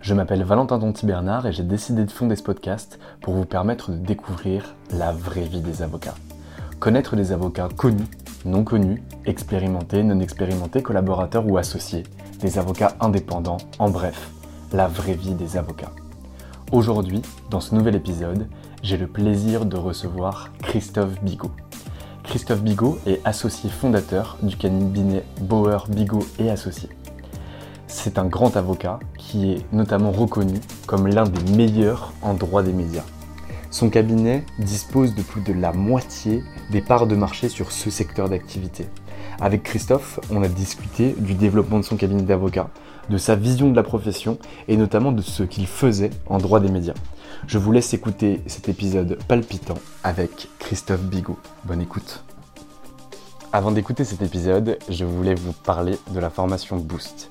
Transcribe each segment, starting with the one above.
Je m'appelle Valentin Tonti Bernard et j'ai décidé de fonder ce podcast pour vous permettre de découvrir la vraie vie des avocats. Connaître des avocats connus, non connus, expérimentés, non expérimentés, collaborateurs ou associés, des avocats indépendants, en bref, la vraie vie des avocats. Aujourd'hui, dans ce nouvel épisode, j'ai le plaisir de recevoir Christophe Bigot. Christophe Bigot est associé fondateur du cabinet Bauer, Bigot et Associés. C'est un grand avocat qui est notamment reconnu comme l'un des meilleurs en droit des médias. Son cabinet dispose de plus de la moitié des parts de marché sur ce secteur d'activité. Avec Christophe, on a discuté du développement de son cabinet d'avocat, de sa vision de la profession et notamment de ce qu'il faisait en droit des médias. Je vous laisse écouter cet épisode palpitant avec Christophe Bigot. Bonne écoute. Avant d'écouter cet épisode, je voulais vous parler de la formation Boost.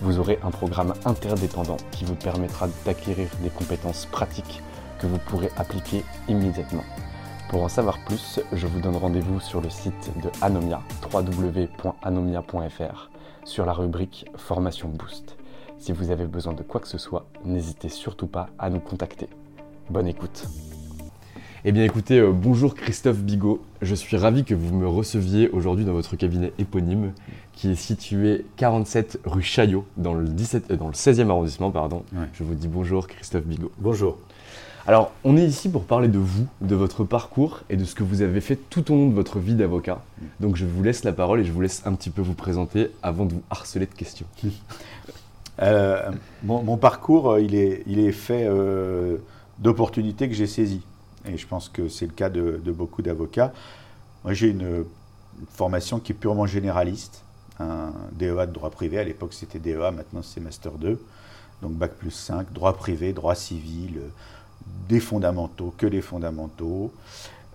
vous aurez un programme interdépendant qui vous permettra d'acquérir des compétences pratiques que vous pourrez appliquer immédiatement. Pour en savoir plus, je vous donne rendez-vous sur le site de Anomia, www.anomia.fr, sur la rubrique Formation Boost. Si vous avez besoin de quoi que ce soit, n'hésitez surtout pas à nous contacter. Bonne écoute. Eh bien écoutez, euh, bonjour Christophe Bigot. Je suis ravi que vous me receviez aujourd'hui dans votre cabinet éponyme qui est situé 47 rue Chaillot dans le, 17, euh, dans le 16e arrondissement. Pardon. Ouais. Je vous dis bonjour Christophe Bigot. Bonjour. Alors, on est ici pour parler de vous, de votre parcours et de ce que vous avez fait tout au long de votre vie d'avocat. Donc, je vous laisse la parole et je vous laisse un petit peu vous présenter avant de vous harceler de questions. Euh, mon, mon parcours, il est, il est fait d'opportunités que j'ai saisies. Et je pense que c'est le cas de, beaucoup d'avocats. Moi, j'ai une, formation qui est purement généraliste. Un DEA de droit privé. À l'époque, c'était DEA. Maintenant, c'est Master 2. Donc, Bac plus 5, droit privé, droit civil, euh, des fondamentaux, que des fondamentaux.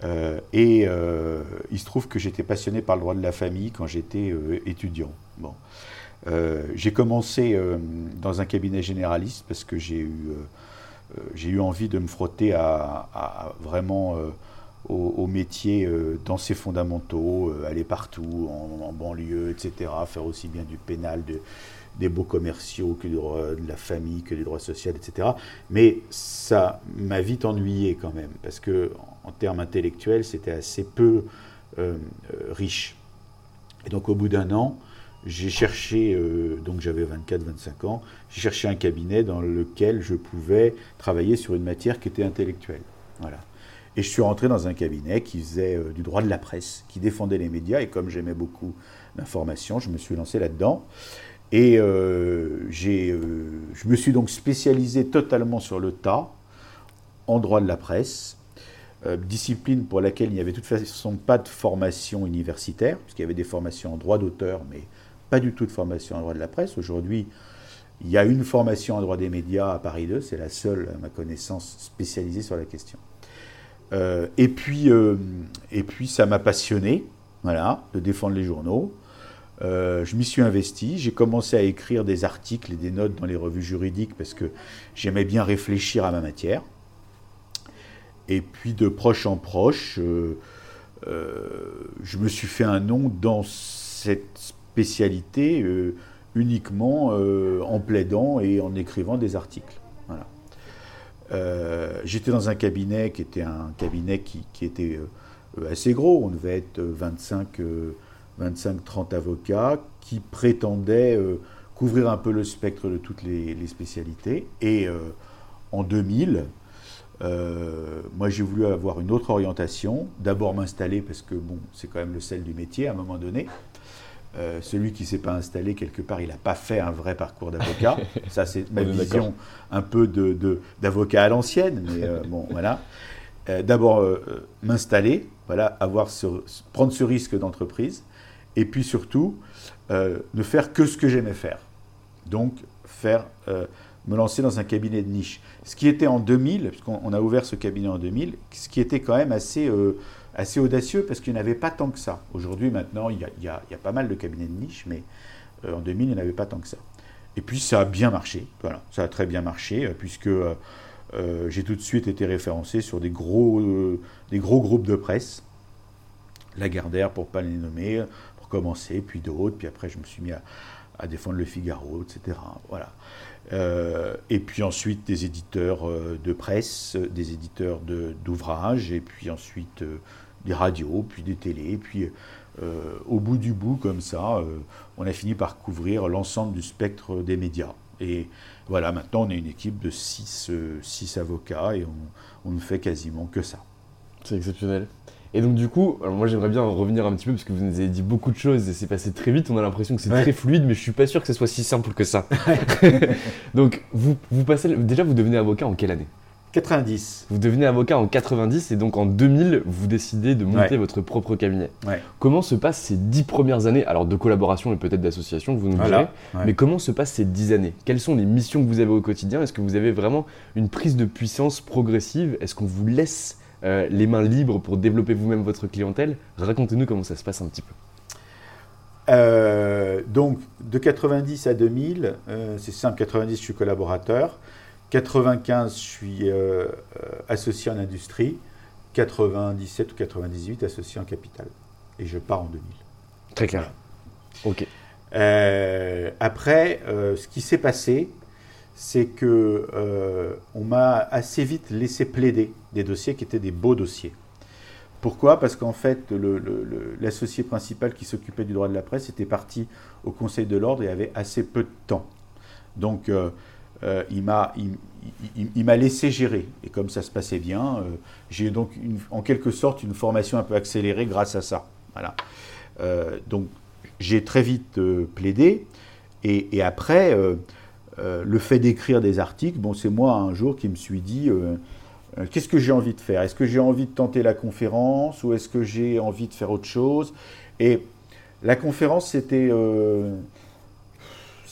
Euh, et euh, il se trouve que j'étais passionné par le droit de la famille quand j'étais étudiant. Bon. J'ai commencé dans un cabinet généraliste parce que j'ai eu, j'ai eu envie de me frotter à, vraiment euh, au, métier euh, dans ses fondamentaux, euh, aller partout, en, banlieue, etc., faire aussi bien du pénal, de- des beaux commerciaux que du droit de la famille, que du droit social, etc. Mais ça m'a vite ennuyé quand même, parce que en, termes intellectuels, c'était assez peu euh, euh, riche. Et donc au bout d'un an, j'ai cherché, euh, donc j'avais 24-25 ans, j'ai cherché un cabinet dans lequel je pouvais travailler sur une matière qui était intellectuelle. Voilà. Et je suis rentré dans un cabinet qui faisait euh, du droit de la presse, qui défendait les médias, et comme j'aimais beaucoup l'information, je me suis lancé là-dedans. Et j'ai, je me suis donc spécialisé totalement sur le tas, en droit de la presse, discipline pour laquelle il n'y avait de toute façon pas de formation universitaire, puisqu'il y avait des formations en droit d'auteur, mais pas du tout de formation en droit de la presse. Aujourd'hui, il y a une formation en droit des médias à Paris 2, c'est la seule, à ma connaissance, spécialisée sur la question. Euh, et, puis, euh, et puis, ça m'a passionné, voilà, de défendre les journaux. Euh, je m'y suis investi, j'ai commencé à écrire des articles et des notes dans les revues juridiques parce que j'aimais bien réfléchir à ma matière. Et puis de proche en proche, je me suis fait un nom dans cette spécialité uniquement euh, en plaidant et en écrivant des articles. Voilà. Euh, j'étais dans un cabinet qui était un cabinet qui, était euh, assez gros, on devait être 25, 25-30 avocats qui prétendaient couvrir un peu le spectre de toutes les, spécialités. Et en 2000, moi j'ai voulu avoir une autre orientation, d'abord m'installer parce que bon, c'est quand même le sel du métier à un moment donné. Euh, celui qui ne s'est pas installé quelque part, il n'a pas fait un vrai parcours d'avocat. Ça, c'est ma vision un peu d'avocat de, à l'ancienne, mais euh, bon, voilà. Euh, d'abord, m'installer, voilà, avoir prendre ce risque d'entreprise, et puis surtout, ne faire que ce que j'aimais faire. Donc, faire, me lancer dans un cabinet de niche. Ce qui était en 2000, puisqu'on a ouvert ce cabinet en 2000, ce qui était quand même assez assez audacieux parce qu'il n'y en avait pas tant que ça. Aujourd'hui, maintenant, il y, a, pas mal de cabinets de niche, mais euh, en 2000, il n'y en avait pas tant que ça. Et puis, ça a bien marché. Voilà, ça a très bien marché, euh, puisque euh, j'ai tout de suite été référencé sur des gros, des gros groupes de presse. Lagardère, pour ne pas les nommer, pour commencer, puis d'autres. Puis après, je me suis mis à, défendre le Figaro, etc. Voilà. et puis ensuite des éditeurs de presse, des éditeurs d'ouvrages, et puis ensuite des radios, puis des télés, puis euh, au bout du bout, comme ça, euh, on a fini par couvrir l'ensemble du spectre des médias. Et voilà, maintenant on est une équipe de 6 six, avocats et on, ne fait quasiment que ça. C'est exceptionnel. Et donc du coup, alors moi j'aimerais bien revenir un petit peu parce que vous nous avez dit beaucoup de choses et c'est passé très vite. On a l'impression que c'est très fluide, mais je suis pas sûr que ce soit si simple que ça. donc vous, vous passez, déjà vous devenez avocat en quelle année? 90. Vous devenez avocat en 90 et donc en 2000, vous décidez de monter votre propre cabinet. Comment se passent ces dix premières années, alors de collaboration et peut-être d'association, vous nous direz, mais comment se passent ces dix années? Quelles sont les missions que vous avez au quotidien? Est-ce que vous avez vraiment une prise de puissance progressive? Est-ce qu'on vous laisse euh, les mains libres pour développer vous-même votre clientèle? Racontez-nous comment ça se passe un petit peu. Euh, donc de 90 à 2000, euh, c'est simple, 90 je suis collaborateur, 95, je suis euh, euh, associé en industrie. 97 ou 98, associé en capital. Et je pars en 2000. Très clair. Ok. Euh, après, ce qui s'est passé, c'est que on m'a assez vite laissé plaider des dossiers qui étaient des beaux dossiers. Pourquoi? Parce qu'en fait, l'associé principal qui s'occupait du droit de la presse était parti au Conseil de l'ordre et avait assez peu de temps. Donc, euh, il m'a il, laissé gérer. Et comme ça se passait bien, euh, j'ai donc en quelque sorte une formation un peu accélérée grâce à ça. Voilà. Euh, donc j'ai très vite plaidé. Et, après, le fait d'écrire des articles, bon, c'est moi un jour qui me suis dit qu'est-ce que j'ai envie de faire? Est-ce que j'ai envie de tenter la conférence ou est-ce que j'ai envie de faire autre chose? Et la conférence, c'était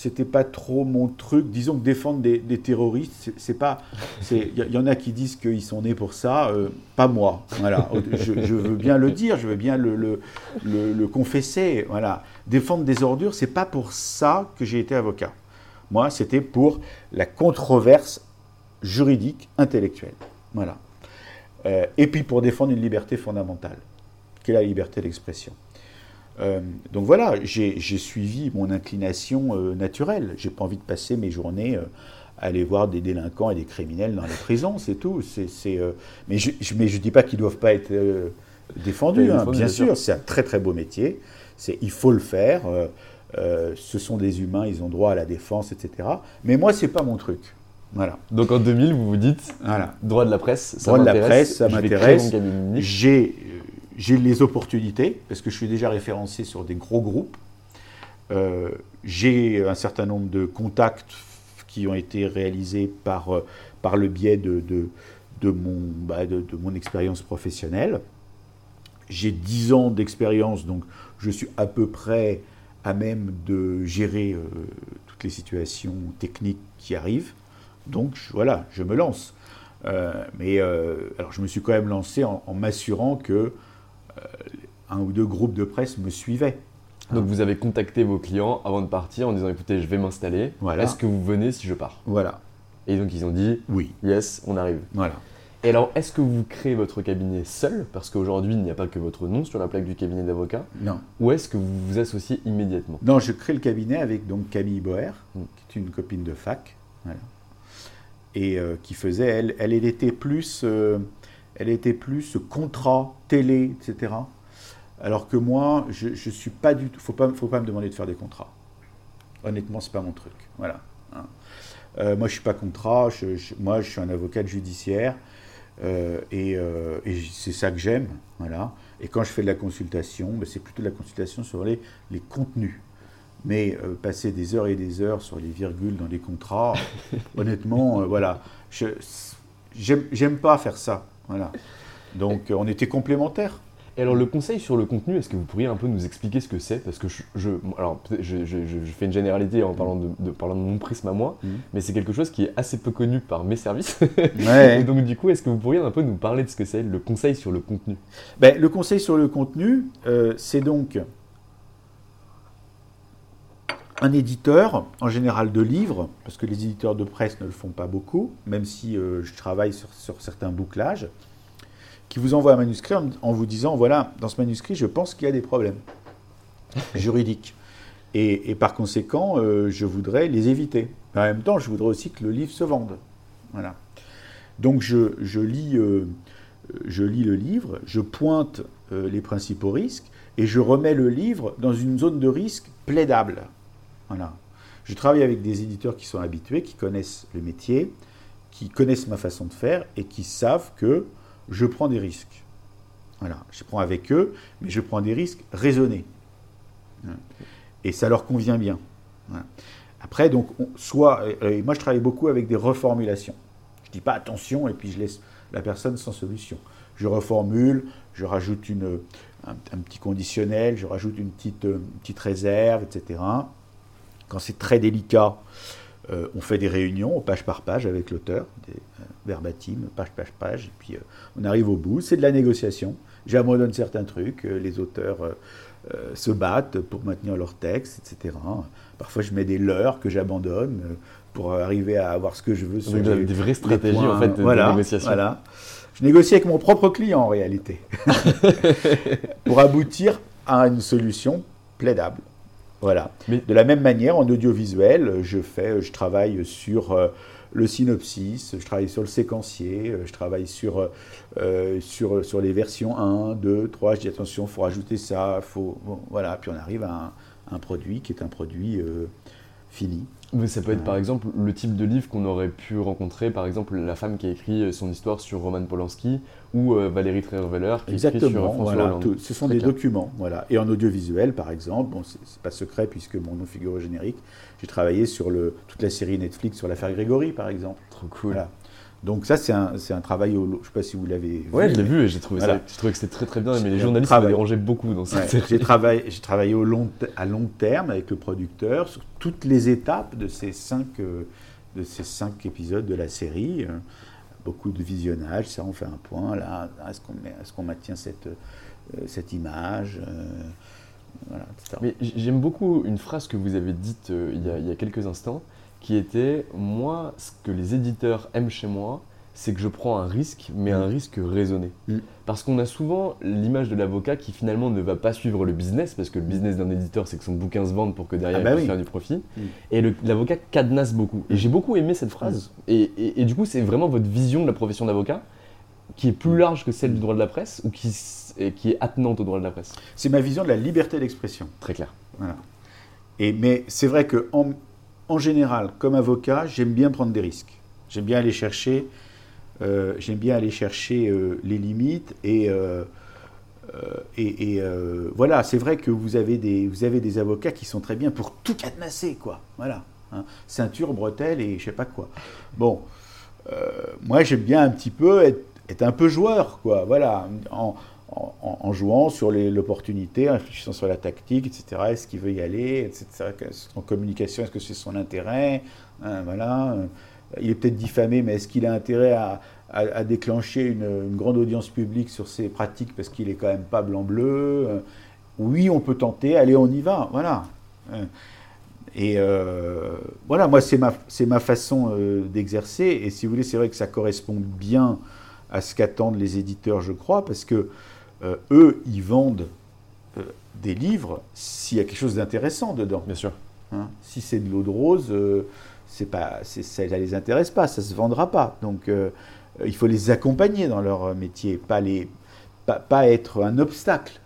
c'était pas trop mon truc. Disons que défendre des, terroristes, c'est pas. Il y, en a qui disent qu'ils sont nés pour ça, euh, pas moi. Voilà. Je, veux bien le dire, je veux bien le, le, confesser. Voilà. Défendre des ordures, c'est pas pour ça que j'ai été avocat. Moi, c'était pour la controverse juridique intellectuelle. Voilà. Euh, et puis pour défendre une liberté fondamentale, qui est la liberté d'expression. Euh, donc voilà, j'ai suivi mon inclination euh, naturelle. J'ai pas envie de passer mes journées euh, à aller voir des délinquants et des criminels dans les prisons, c'est tout. mais je ne dis pas qu'ils ne doivent pas être défendus, hein. bien, sûr, c'est un très très beau métier. Il faut le faire. ce sont des humains, ils ont droit à la défense, etc. Mais moi, c'est pas mon truc. Voilà. Donc en 2000, vous vous dites, voilà. droit de la presse, ça droit de la presse, ça m'intéresse. J'ai j'ai les opportunités, parce que je suis déjà référencé sur des gros groupes. Euh, j'ai un certain nombre de contacts qui ont été réalisés par, euh, par le biais de, de, de mon, bah, de, mon expérience professionnelle. J'ai 10 ans d'expérience, donc je suis à peu près à même de gérer euh, toutes les situations techniques qui arrivent. Donc voilà, je me lance. Mais alors je me suis quand même lancé en, m'assurant que un ou deux groupes de presse me suivaient. Donc vous avez contacté vos clients avant de partir en disant écoutez, je vais m'installer. Voilà. Est-ce que vous venez si je pars? Voilà, Et donc ils ont dit oui, yes, on arrive. voilà. Et alors, est-ce que vous créez votre cabinet seul? Parce qu'aujourd'hui, il n'y a pas que votre nom sur la plaque du cabinet d'avocat. Non. Ou est-ce que vous vous associez immédiatement? Non, je crée le cabinet avec donc Camille Boer, Mm. qui est une copine de fac, voilà. et euh, qui faisait, elle, elle était plus, euh, elle était plus contrat, télé, etc. Alors que moi, je, je suis pas du tout. Faut pas, faut pas me demander de faire des contrats. Honnêtement, c'est pas mon truc. Voilà. hein. Euh, moi, je suis pas contrat. je- je- moi, je suis un avocat judiciaire. euh, et euh, et c'est ça que j'aime. Voilà. Et quand je fais de la consultation, ben, c'est plutôt de la consultation sur les, les contenus. Mais passer des heures et des heures sur les virgules dans les contrats, honnêtement, voilà. Je j'aime pas faire ça. Voilà. Donc, euh, on était complémentaires. Et alors, le conseil sur le contenu, est-ce que vous pourriez un peu nous expliquer ce que c'est? Parce que je, je- alors, je, je- je- je fais une généralité en parlant de, de- parlant de mon prisme à moi, Mhm. mais c'est quelque chose qui est assez peu connu par mes services. Ouais. Et donc, du coup, est-ce que vous pourriez un peu nous parler de ce que c'est, le conseil sur le contenu? Ben, le conseil sur le contenu, euh, c'est donc un éditeur, en général de livres, parce que les éditeurs de presse ne le font pas beaucoup, même si euh, je travaille sur, sur certains bouclages, qui vous envoie un manuscrit en, en vous disant, voilà, dans ce manuscrit, je pense qu'il y a des problèmes juridiques. Et, et par conséquent, euh, je voudrais les éviter. Mais en même temps, je voudrais aussi que le livre se vende. Voilà. Donc je, je lis, euh, je lis le livre, je pointe les principaux risques et je remets le livre dans une zone de risque plaidable. Je travaille avec des éditeurs qui sont habitués, qui connaissent le métier, qui connaissent ma façon de faire et qui savent que je prends des risques. Voilà. Je prends avec eux, mais je prends des risques raisonnés. Et ça leur convient bien. Après, donc, on- soit, moi je travaille beaucoup avec des reformulations. Je dis pas attention et puis je laisse la personne sans solution. Je reformule, je rajoute une, un, un petit conditionnel, je rajoute une petite, euh, une petite réserve, etc. Quand c'est très délicat, euh, on fait des réunions page par page avec l'auteur, des euh, verbatim, page par page, et puis euh, on arrive au bout. C'est de la négociation. J'abandonne certains trucs, euh, les auteurs se battent pour maintenir leur texte, etc. Parfois, je mets des leurres que j'abandonne pour arriver à avoir ce que je veux. sur Donc, les- des vraies stratégies points. en fait de, de négociation. Voilà. Je négocie avec mon propre client en réalité pour aboutir à une solution plaidable. Voilà. Mais- De la même manière, en audiovisuel, je fais, je travaille sur euh, le synopsis, je travaille sur le séquencier, euh, je travaille sur, euh, sur, sur les versions 1, 2, 3. Je dis attention, il faut rajouter ça, faut, bon, voilà. Puis on arrive à un, un produit qui est un produit euh, fini. Mais ça peut être par exemple le type de livre qu'on aurait pu rencontrer, par exemple la femme qui a écrit son histoire sur Roman Polanski ou euh, Valérie Trierweiler qui a écrit sur Exactement, François voilà, tout- ce sont Très des clair. documents. Voilà. Et en audiovisuel, par exemple, bon, c'est c'est pas secret puisque mon nom figure au générique, j'ai travaillé sur le, toute la série Netflix sur l'affaire Grégory, par exemple. Trop cool. Voilà. Donc ça, c'est un, c'est un travail, au, je sais pas si vous l'avez vu. Ouais, je l'ai vu et j'ai trouvé, ça- Voilà. j'ai trouvé que c'était très très bien, mais les journalistes me dérangeaient beaucoup dans cette Ouais, série. j'ai travaillé, au long, à long terme avec le producteur sur toutes les étapes de ces cinq, euh, de ces cinq épisodes de la série. euh, beaucoup de visionnage, ça on fait un point. Là, est-ce qu'on est-ce qu'on maintient cette, euh, cette image voilà. Mais j'aime beaucoup une phrase que vous avez dite il, y a, il y a quelques instants, qui était Moi, ce que les éditeurs aiment chez moi, c'est que je prends un risque, mais un risque raisonné. Mm. Parce qu'on a souvent l'image de l'avocat qui finalement ne va pas suivre le business, parce que le business d'un éditeur, c'est que son bouquin se vende pour que derrière Ah bah il puisse oui. faire du profit. Mm. Et l'avocat cadenasse beaucoup. Et j'ai beaucoup aimé cette phrase. Et, et- et du coup, c'est vraiment votre vision de la profession d'avocat qui est Mm. plus large que celle du droit de la presse ou qui, qui est attenante au droit de la presse? C'est ma vision de la liberté d'expression. Très clair. Voilà. Et, mais c'est vrai que en, en général, comme avocat, j'aime bien prendre des risques. J'aime bien aller chercher, euh, bien aller chercher euh, les limites et, euh, et, voilà, c'est vrai que vous avez, des, avocats qui sont très bien pour tout cadenasser, quoi. Voilà. Hein. Ceinture, bretelle et je sais pas quoi. Bon, moi j'aime bien un petit peu être, un peu joueur, quoi. Voilà. En, jouant sur l'opportunité, en réfléchissant sur la tactique, etc. Est-ce qu'il veut y aller, etc. En communication, est-ce que c'est son intérêt hein, Voilà. Il est peut-être diffamé, mais est-ce qu'il a intérêt à, déclencher une, grande audience publique sur ses pratiques parce qu'il est quand même pas blanc-bleu Oui, on peut tenter, allez, on y va. Voilà. Et euh, voilà, moi, c'est ma, façon euh, d'exercer. Et si vous voulez, c'est vrai que ça correspond bien à ce qu'attendent les éditeurs, je crois, parce que euh, eux, ils vendent euh, des livres s'il y a quelque chose d'intéressant dedans. Bien sûr. Hein? si c'est de l'eau de rose, euh, c'est pas, ça ne les intéresse pas, ça ne se vendra pas. Donc il faut les accompagner dans leur métier, pas, les, pas, être un obstacle.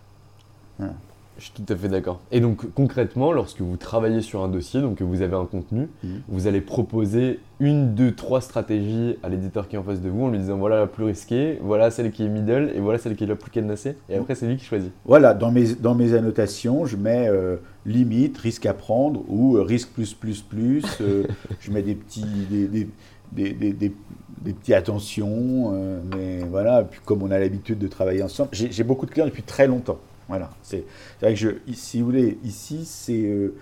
Hein? Je suis tout à fait d'accord. Et donc concrètement, lorsque vous travaillez sur un dossier, donc que vous avez un contenu, mhm. vous allez proposer une, deux, trois stratégies à l'éditeur qui est en face de vous en lui disant voilà la plus risquée, voilà celle qui est middle et voilà celle qui est la plus cadenassée. Et après, c'est lui qui choisit. Voilà, dans mes, dans mes annotations, je mets euh, limite, risque à prendre ou euh, risque plus, plus, plus. Euh, je mets des petits. Des, des, des, des, petits attentions, mais voilà, puis comme on a l'habitude de travailler ensemble, j'ai beaucoup de clients depuis très longtemps. Voilà. C'est vrai que je, si vous voulez, ici, c'est, euh,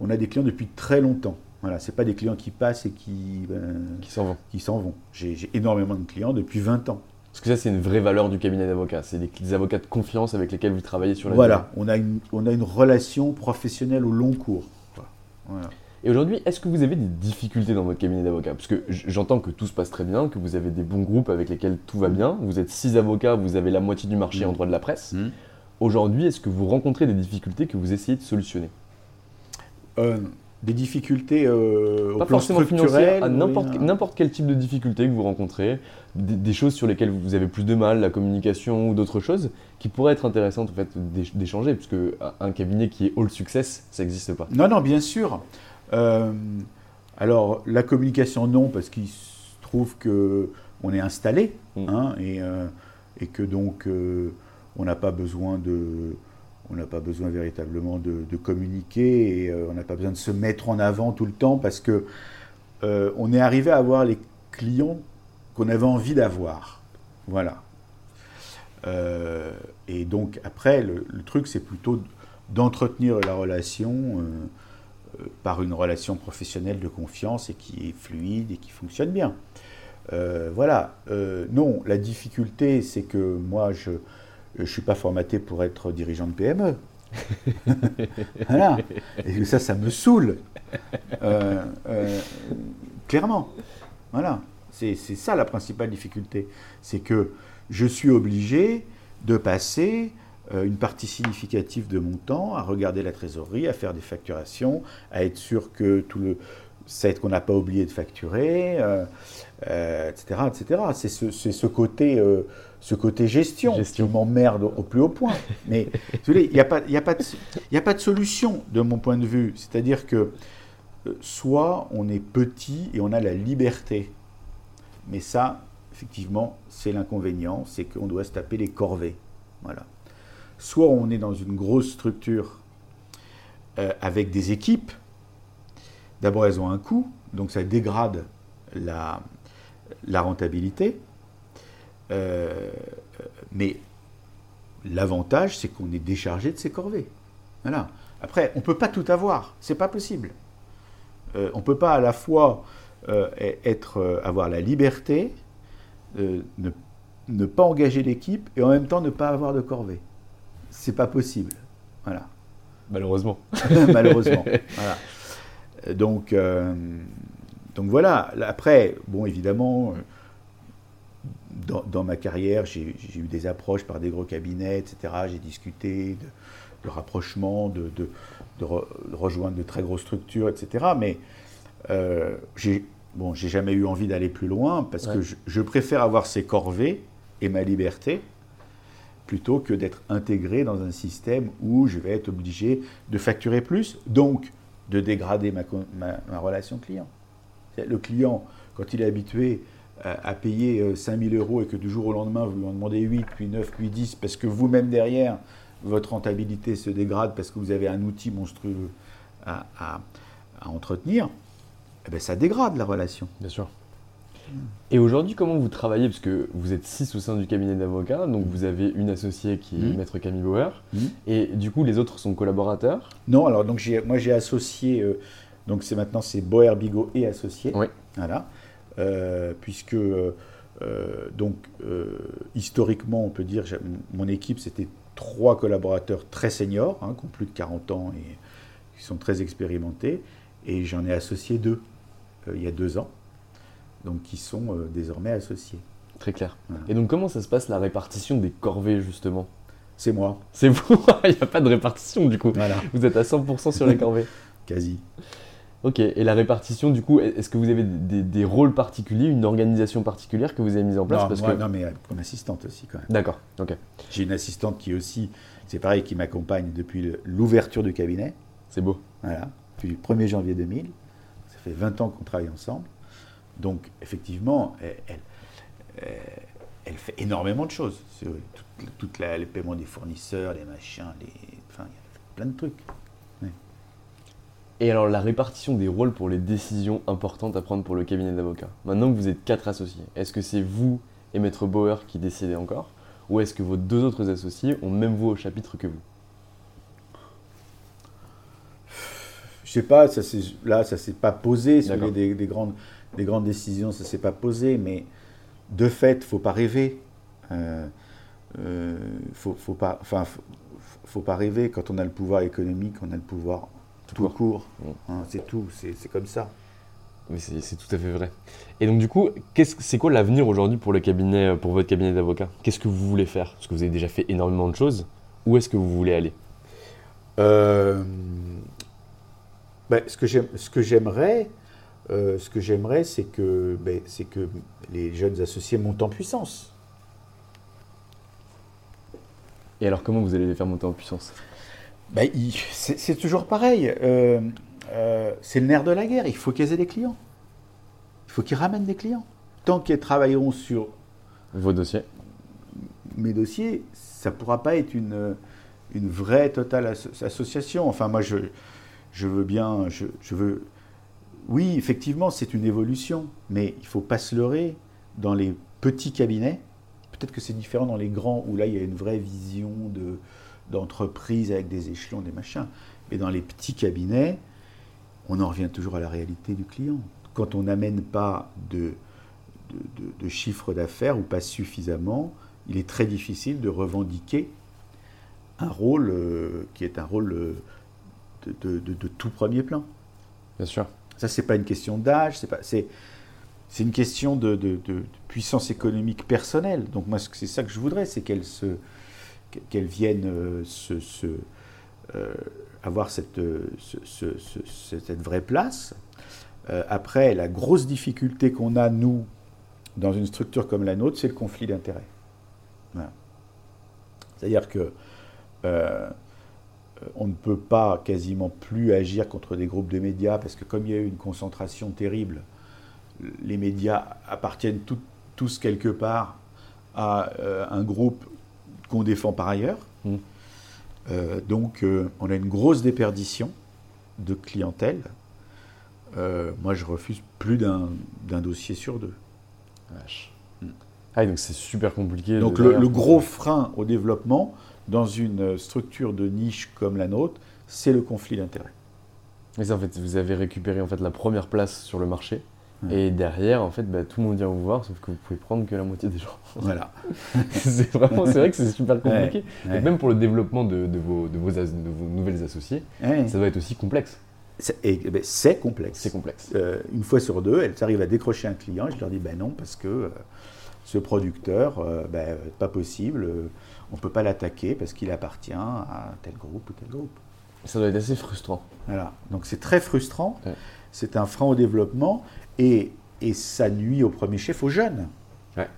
on a des clients depuis très longtemps. Voilà, c'est pas des clients qui passent et qui ben, qui s'en vont. Qui s'en vont. J'ai énormément de clients depuis 20 ans. Parce que ça, c'est une vraie valeur du cabinet d'avocats. C'est des, avocats de confiance avec lesquels vous travaillez sur la Voilà, on a, une, on a une relation professionnelle au long cours. Voilà. Et aujourd'hui, est-ce que vous avez des difficultés dans votre cabinet d'avocats? Parce que j'entends que tout se passe très bien, que vous avez des bons groupes avec lesquels tout va bien. Vous êtes six avocats, vous avez la moitié du marché mmh. en droit de la presse. Mmh. Aujourd'hui, est-ce que vous rencontrez des difficultés que vous essayez de solutionner euh, Des difficultés euh, Pas forcément financières, à n'importe quel type de difficulté que vous rencontrez, des, choses sur lesquelles vous avez plus de mal, la communication ou d'autres choses, qui pourraient être intéressantes en fait, d'échanger, puisque un cabinet qui est all success, ça n'existe pas. Non, non, bien sûr. Euh, alors, la communication, non, parce qu'il se trouve qu'on est installé, mm. hein, et, et, que donc on n'a pas besoin de, on n'a pas besoin véritablement de, communiquer et euh, on n'a pas besoin de se mettre en avant tout le temps parce que euh, on est arrivé à avoir les clients qu'on avait envie d'avoir. Voilà. Euh, et donc après, le, truc, c'est plutôt d'entretenir la relation par une relation professionnelle de confiance et qui est fluide et qui fonctionne bien. voilà. non, la difficulté, c'est que moi, je, je ne suis pas formaté pour être dirigeant de PME. voilà. Et ça, ça me saoule. Euh, euh, clairement. Voilà. C'est ça la principale difficulté. C'est que je suis obligé de passer euh, une partie significative de mon temps à regarder la trésorerie, à faire des facturations, à être sûr que tout le, ça qu'on n'a pas oublié de facturer, etc., etc. C'est ce, ce, côté ce côté gestion, gestion. qui m'emmerde au plus haut point. Mais il n'y a, pas, a, pas a pas de solution de mon point de vue. C'est-à-dire que euh, soit on est petit et on a la liberté, mais ça, effectivement, c'est l'inconvénient, c'est qu'on doit se taper les corvées. Voilà. Soit on est dans une grosse structure euh, avec des équipes. D'abord, elles ont un coût, donc ça dégrade la, la rentabilité. Euh, mais l'avantage, c'est qu'on est déchargé de ses corvées. Voilà. Après, on ne peut pas tout avoir, c'est pas possible. Euh, on ne peut pas à la fois euh, être, avoir la liberté, ne, ne, pas engager l'équipe et en même temps ne pas avoir de corvée. C'est pas possible. Voilà. Malheureusement. Malheureusement. voilà. Donc, donc voilà. Après, bon, évidemment, dans, ma carrière, j'ai eu des approches par des gros cabinets, etc. J'ai discuté de, rapprochement, de, rejoindre de très grosses structures, etc. Mais euh, j'ai bon, jamais eu envie d'aller plus loin parce que je, préfère avoir ces corvées et ma liberté plutôt que d'être intégré dans un système où je vais être obligé de facturer plus, donc de dégrader ma, relation client. Le client, quand il est habitué à, à payer euh, 5000 euros et que du jour au lendemain, vous lui en demandez 8, puis 9, puis 10, parce que vous-même derrière, votre rentabilité se dégrade parce que vous avez un outil monstrueux à entretenir, eh ben, ça dégrade la relation. Bien sûr. Et aujourd'hui, comment vous travaillez? Parce que vous êtes six au sein du cabinet d'avocats, donc vous avez une associée qui est Mhm. Maître Camille Bauer, Mhm. et du coup, les autres sont collaborateurs? Non, alors donc moi j'ai associé, euh, donc c'est maintenant c'est Boer Bigot et associé. Oui. Voilà. Euh, puisque euh, donc historiquement on peut dire mon équipe c'était trois collaborateurs très seniors, hein, qui ont plus de 40 ans et qui sont très expérimentés, et j'en ai associé deux il y a deux ans, donc qui sont euh, désormais associés. Très clair. Voilà. Et donc, comment ça se passe la répartition des corvées, justement? C'est moi. C'est vous Il n'y a pas de répartition, du coup. Voilà. Vous êtes à 100% sur les corvées. Quasi. Ok, et la répartition, du coup, est-ce que vous avez des, des rôles particuliers, une organisation particulière que vous avez mise en place Non, parce moi, que... non, mais euh, mon assistante aussi quand même. D'accord, ok. J'ai une assistante qui aussi, c'est pareil, qui m'accompagne depuis l'ouverture du cabinet. C'est beau. Voilà, depuis le 1er janvier 2000. Ça fait 20 ans qu'on travaille ensemble. Donc, effectivement, elle, elle, euh, elle fait énormément de choses. Sur tout, toute la- les paiements des fournisseurs, les machins, les, enfin, il y a plein de trucs. Et alors, la répartition des rôles pour les décisions importantes à prendre pour le cabinet d'avocats. Maintenant que vous êtes quatre associés, est-ce que c'est vous et Maître Bauer qui décidez encore Ou est-ce que vos deux autres associés ont même voix au chapitre que vous? Je sais pas, ça là, ça s'est pas posé. D'accord. voulez, des, des grandes, des grandes décisions, ça s'est pas posé. Mais de fait, faut pas rêver. Euh, euh, faut, faut pas, enfin, faut, faut pas rêver. Quand on a le pouvoir économique, on a le pouvoir tout, court. court. Mm. Hein, c'est tout. C'est comme ça. Mais c'est tout à fait vrai. Et donc, du coup, qu'est-ce- c'est quoi l'avenir aujourd'hui pour le cabinet, pour votre cabinet d'avocats? Qu'est-ce que vous voulez faire? Parce que vous avez déjà fait énormément de choses. Où est-ce que vous voulez aller? Euh, ben, ce que j'aime- ce que j'aimerais, euh, ce que j'aimerais, c'est que, ben, c'est que les jeunes associés montent en puissance. Et alors, comment vous allez les faire monter en puissance? Ben, c'est toujours pareil. Euh, euh, c'est le nerf de la guerre. Il faut qu'ils aient des clients. Il faut qu'ils ramènent des clients. Tant qu'ils travailleront sur Vos dossiers mes dossiers, ça ne pourra pas être une, une vraie totale asso- association. Enfin, moi, je, je veux bien. Je, je veux. Oui, effectivement, c'est une évolution, mais il faut pas se leurrer. Dans les petits cabinets, peut-être que c'est différent dans les grands, où là, il y a une vraie vision de, d'entreprise avec des échelons, des machins. Mais dans les petits cabinets, on en revient toujours à la réalité du client. Quand on n'amène pas de, de, chiffre d'affaires ou pas suffisamment, il est très difficile de revendiquer un rôle euh, qui est un rôle euh, de- de tout premier plan. Bien sûr. Ça, c'est pas une question d'âge, c'est pas, c'est, c'est une question de, de- puissance économique personnelle. Donc moi, c'est ça que je voudrais, c'est qu'elle se, qu'elle vienne euh, se, euh, avoir cette, euh, ce- ce- ce- cette vraie place. Après, la grosse difficulté qu'on a, nous, dans une structure comme la nôtre, c'est le conflit d'intérêts. C'est-à-dire que on ne peut pas quasiment plus agir contre des groupes de médias parce que comme il y a eu une concentration terrible, les médias appartiennent tout- tous quelque part à euh, un groupe qu'on défend par ailleurs. Mm. Euh, donc euh, on a une grosse déperdition de clientèle. Euh, moi je refuse plus d'un dossier sur deux. Vache. Ah, donc c'est super compliqué. Donc le gros frein au développement dans une structure de niche comme la nôtre, c'est le conflit d'intérêts. Mais en fait, vous avez récupéré en fait la première place sur le marché. Et derrière, en fait, bah, tout le monde vient vous voir, sauf que vous pouvez prendre que la moitié des gens. Voilà. c'est vraiment, c'est vrai que c'est super compliqué. Ouais, ouais. même pour le développement de, de vos, de, vos as- de vos nouvelles associés, Ouais. ça doit être aussi complexe. C'est et, eh ben, complexe. C'est complexe. Euh, une fois sur deux, elles arrivent à décrocher un client et je leur dis ben non, parce que euh, ce producteur, euh, ben, pas possible, euh, on ne peut pas l'attaquer parce qu'il appartient à tel groupe ou tel groupe. Ça doit être assez frustrant. Voilà. Donc c'est très frustrant, Ouais. c'est un frein au développement et, et ça nuit au premier chef aux jeunes. Ouais.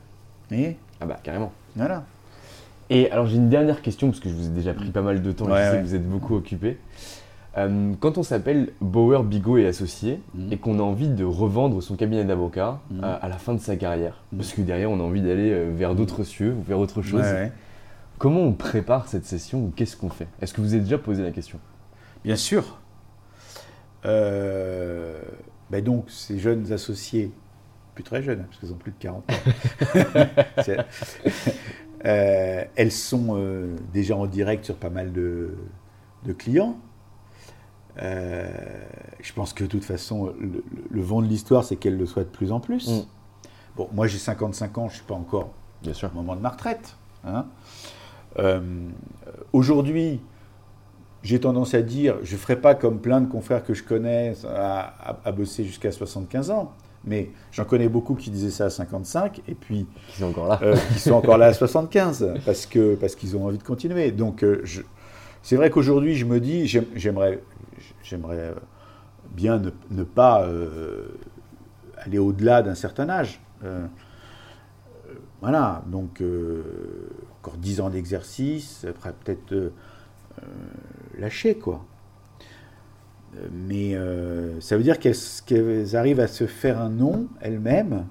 Et Ah bah carrément. voilà. Et alors j'ai une dernière question, parce que je vous ai déjà pris pas mal de temps et Ouais, je sais que vous êtes beaucoup occupé. Euh, quand on s'appelle Bauer, Bigot et Associés Mhm. et qu'on a envie de revendre son cabinet d'avocat Mhm. euh, à la fin de sa carrière, Mhm. parce que derrière on a envie d'aller euh, vers d'autres cieux ou vers autre chose, Ouais, ouais. comment on prépare cette session ou qu'est-ce qu'on fait? Est-ce que vous avez déjà posé la question? Bien sûr. Ben donc, ces jeunes associés, plus très jeunes, parce qu'elles ont plus de 40 ans, elles sont déjà en direct sur pas mal de, de clients. Euh, je pense que de toute façon, le, le vent de l'histoire, c'est qu'elles le soient de plus en plus. Mm. Bon, moi j'ai 55 ans, je ne suis pas encore Bien sûr. au moment de ma retraite. hein. Euh, Aujourd'hui, j'ai tendance à dire, je ne ferai pas comme plein de confrères que je connais à, à- à bosser jusqu'à 75 ans, mais j'en connais beaucoup qui disaient ça à 55 et puis Qui sont encore là euh, qui sont encore là à 75 parce que parce qu'ils ont envie de continuer. Donc euh, je- c'est vrai qu'aujourd'hui je me dis j'aime- j'aimerais euh, bien ne, pas euh, aller au-delà d'un certain âge. Euh, voilà, donc encore 10 ans d'exercice, après peut-être lâcher quoi. Mais ça veut dire qu'elles arrivent à se faire un nom elles-mêmes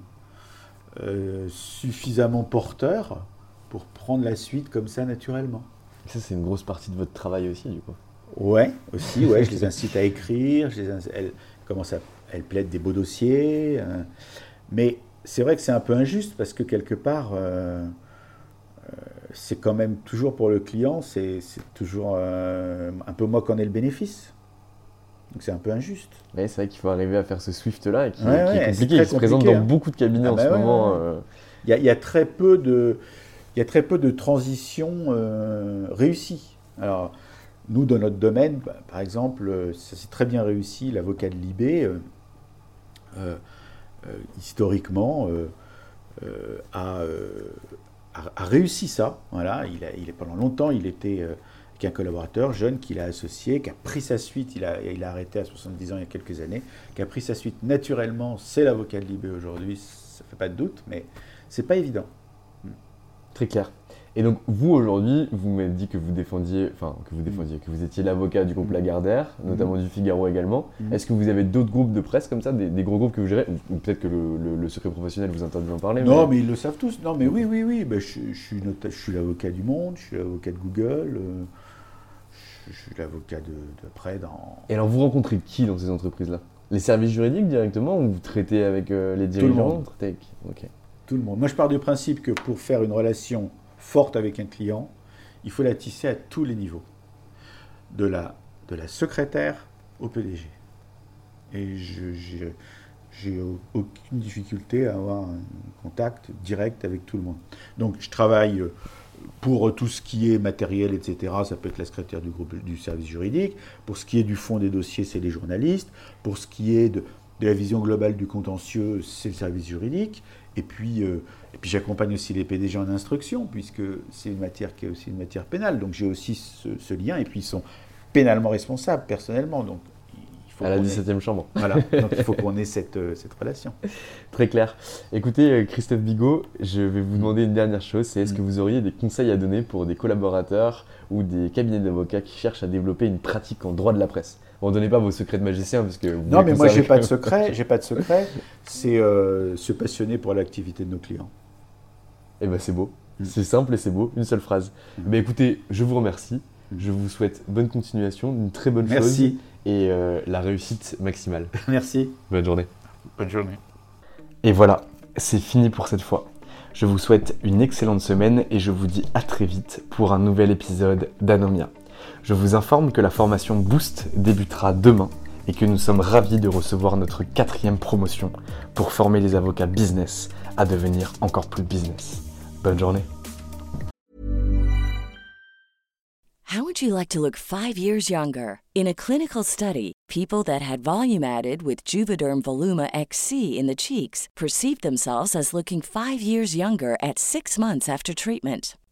suffisamment porteur pour prendre la suite comme ça naturellement. Ça c'est une grosse partie de votre travail aussi du coup. Ouais, aussi, ouais, je les incite à écrire, je les elles commencent à, elles plaident des beaux dossiers, euh, mais c'est vrai que c'est un peu injuste parce que quelque part, euh, euh, c'est quand même toujours pour le client, c'est toujours un peu moi qu'en est le bénéfice. Donc c'est un peu injuste. Mais c'est vrai qu'il faut arriver à faire ce Swift là et qui, Ouais, qui ouais, est compliqué, très il se présente dans hein. beaucoup de cabinets Ah en bah ce ouais, moment. y il y a très peu de, il y a très peu de transitions euh, réussies. Alors, nous, dans notre domaine, bah, par exemple, euh, ça s'est très bien réussi, l'avocat de Libé, euh, historiquement, a, réussi ça. Voilà, il a, pendant longtemps, il était euh, avec un collaborateur jeune qu'il a associé, qui a pris sa suite, il a, il a arrêté à 70 ans il y a quelques années, qui a pris sa suite naturellement, c'est l'avocat de Libé aujourd'hui, ça fait pas de doute, mais c'est pas évident. Très clair. Et donc vous aujourd'hui, vous m'avez dit que vous défendiez, enfin que vous défendiez, que vous étiez l'avocat du groupe Lagardère, notamment du Figaro également. Mhm. Est-ce que vous avez d'autres groupes de presse comme ça, des, des gros groupes que vous gérez Ou, ou peut-être que le, le- le secret professionnel vous interdit d'en parler Non, mais ils le savent tous. Non, mais oui, oui, oui. Ben, je, je suis je suis l'avocat du Monde, je suis l'avocat de Google, euh, je, je suis l'avocat de, de près dans. Et alors vous rencontrez qui dans ces entreprises-là? Les services juridiques directement ou vous traitez avec euh, les le dirigeants traitez avec- Ok. Tout le monde. Moi, je pars du principe que pour faire une relation forte avec un client, il faut la tisser à tous les niveaux. De la, de la secrétaire au PDG. Et je j'ai au- aucune difficulté à avoir un contact direct avec tout le monde. Donc, je travaille euh, pour tout ce qui est matériel, etc. Ça peut être la secrétaire du groupe du service juridique. Pour ce qui est du fond des dossiers, c'est les journalistes. Pour ce qui est de, de la vision globale du contentieux, c'est le service juridique. Et puis, euh, et puis j'accompagne aussi les PDG en instruction, puisque c'est une matière qui est aussi une matière pénale. Donc j'ai aussi ce, ce lien. Et puis ils sont pénalement responsables, personnellement. Donc il faut À la qu'on ait- 17e chambre. Voilà. Donc il faut qu'on ait cette, euh, cette relation. Très clair. Écoutez, euh, Christophe Bigot, je vais vous demander une dernière chose, c'est est-ce que vous auriez des conseils à donner pour des collaborateurs ou des cabinets d'avocats qui cherchent à développer une pratique en droit de la presse? Bon, donnez pas vos secrets de magicien parce que... vous Non, mais moi j'ai pas de secret. J'ai pas de secret. C'est euh, se passionner pour l'activité de nos clients. Eh ben c'est beau, Mm. c'est simple et c'est beau, une seule phrase. Mm. Ben écoutez, je vous remercie, je vous souhaite bonne continuation, une très bonne chose Merci. et euh, la réussite maximale. Merci. Bonne journée. Bonne journée. Et voilà, c'est fini pour cette fois. Je vous souhaite une excellente semaine et je vous dis à très vite pour un nouvel épisode d'Anomia. Je vous informe que la formation Boost débutera demain et que nous sommes ravis de recevoir notre quatrième promotion pour former les avocats business à devenir encore plus business. Bonne journée. How would you like to look five years younger? In a clinical study, people that had volume added with Juvederm Voluma XC in the cheeks perceived themselves as looking five years younger at six months after treatment.